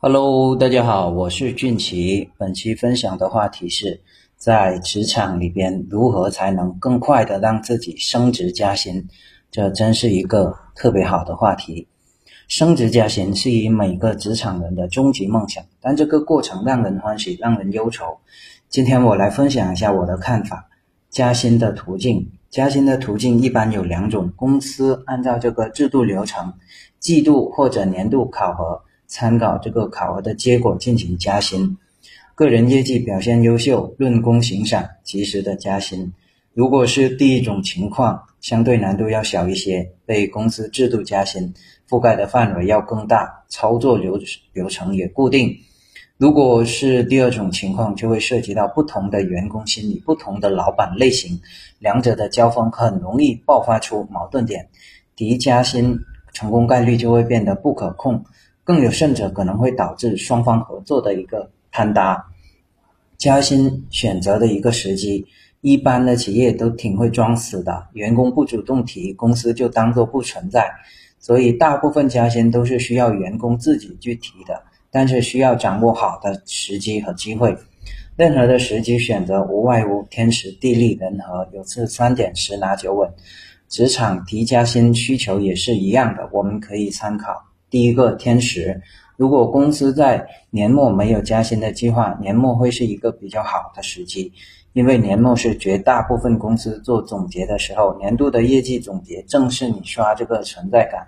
Hello，大家好，我是俊奇。本期分享的话题是在职场里边如何才能更快的让自己升职加薪。这真是一个特别好的话题。升职加薪是以每个职场人的终极梦想，但这个过程让人欢喜，让人忧愁。今天我来分享一下我的看法。加薪的途径，加薪的途径一般有两种。公司按照这个制度流程，季度或者年度考核。参考这个考核的结果进行加薪，个人业绩表现优秀，论功行赏，及时的加薪。如果是第一种情况，相对难度要小一些，被公司制度加薪，覆盖的范围要更大，操作流流程也固定。如果是第二种情况，就会涉及到不同的员工心理、不同的老板类型，两者的交锋很容易爆发出矛盾点，提加薪成功概率就会变得不可控。更有甚者，可能会导致双方合作的一个坍塌。加薪选择的一个时机，一般的企业都挺会装死的，员工不主动提，公司就当做不存在。所以大部分加薪都是需要员工自己去提的，但是需要掌握好的时机和机会。任何的时机选择，无外乎天时地利人和，有这三点十拿九稳。职场提加薪需求也是一样的，我们可以参考。第一个天时，如果公司在年末没有加薪的计划，年末会是一个比较好的时机，因为年末是绝大部分公司做总结的时候，年度的业绩总结正是你刷这个存在感、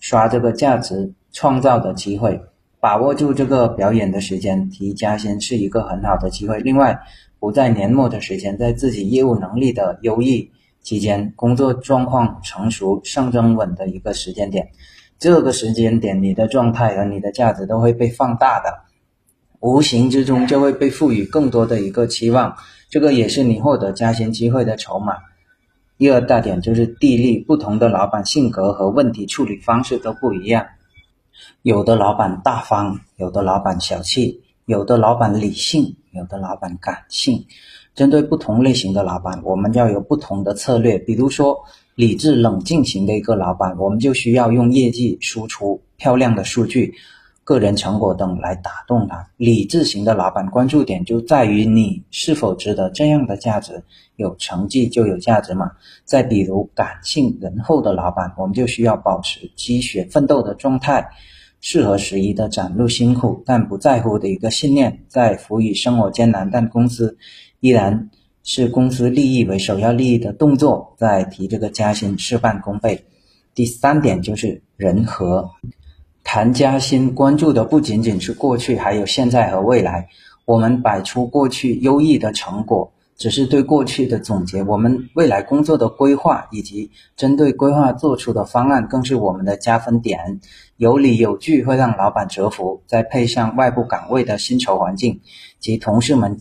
刷这个价值创造的机会，把握住这个表演的时间，提加薪是一个很好的机会。另外，不在年末的时间，在自己业务能力的优异期间，工作状况成熟、上升稳的一个时间点。这个时间点，你的状态和你的价值都会被放大的，无形之中就会被赋予更多的一个期望，这个也是你获得加薪机会的筹码。第二大点就是地利，不同的老板性格和问题处理方式都不一样，有的老板大方，有的老板小气，有的老板理性，有的老板感性。针对不同类型的老板，我们要有不同的策略，比如说。理智冷静型的一个老板，我们就需要用业绩输出、漂亮的数据、个人成果等来打动他。理智型的老板关注点就在于你是否值得这样的价值，有成绩就有价值嘛。再比如感性仁厚的老板，我们就需要保持积雪奋斗的状态，适合时宜的展露辛苦但不在乎的一个信念，在赋予生活艰难但公司依然。是公司利益为首要利益的动作，在提这个加薪事半功倍。第三点就是人和，谈加薪关注的不仅仅是过去，还有现在和未来。我们摆出过去优异的成果，只是对过去的总结；我们未来工作的规划以及针对规划做出的方案，更是我们的加分点。有理有据会让老板折服，再配上外部岗位的薪酬环境及同事们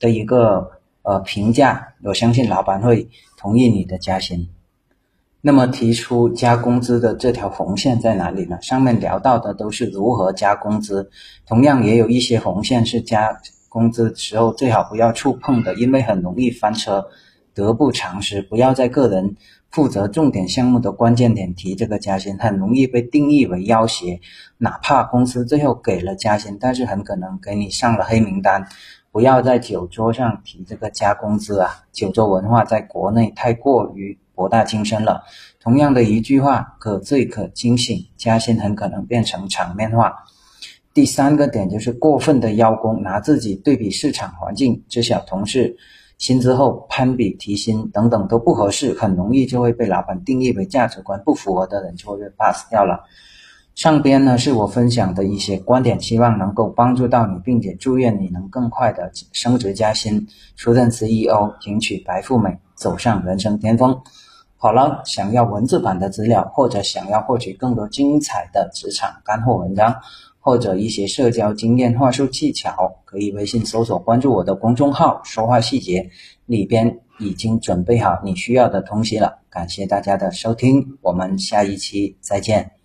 的一个。呃，评价，我相信老板会同意你的加薪。那么提出加工资的这条红线在哪里呢？上面聊到的都是如何加工资，同样也有一些红线是加工资时候最好不要触碰的，因为很容易翻车，得不偿失。不要在个人负责重点项目的关键点提这个加薪，很容易被定义为要挟。哪怕公司最后给了加薪，但是很可能给你上了黑名单。不要在酒桌上提这个加工资啊！酒桌文化在国内太过于博大精深了。同样的一句话，可醉可清醒，加薪很可能变成场面话。第三个点就是过分的邀功，拿自己对比市场环境，知晓同事薪资后攀比提薪等等都不合适，很容易就会被老板定义为价值观不符合的人，就会被 pass 掉了。上边呢是我分享的一些观点，希望能够帮助到你，并且祝愿你能更快的升职加薪，出任 CEO，迎娶白富美，走上人生巅峰。好了，想要文字版的资料，或者想要获取更多精彩的职场干货文章，或者一些社交经验、话术技巧，可以微信搜索关注我的公众号“说话细节”，里边已经准备好你需要的东西了。感谢大家的收听，我们下一期再见。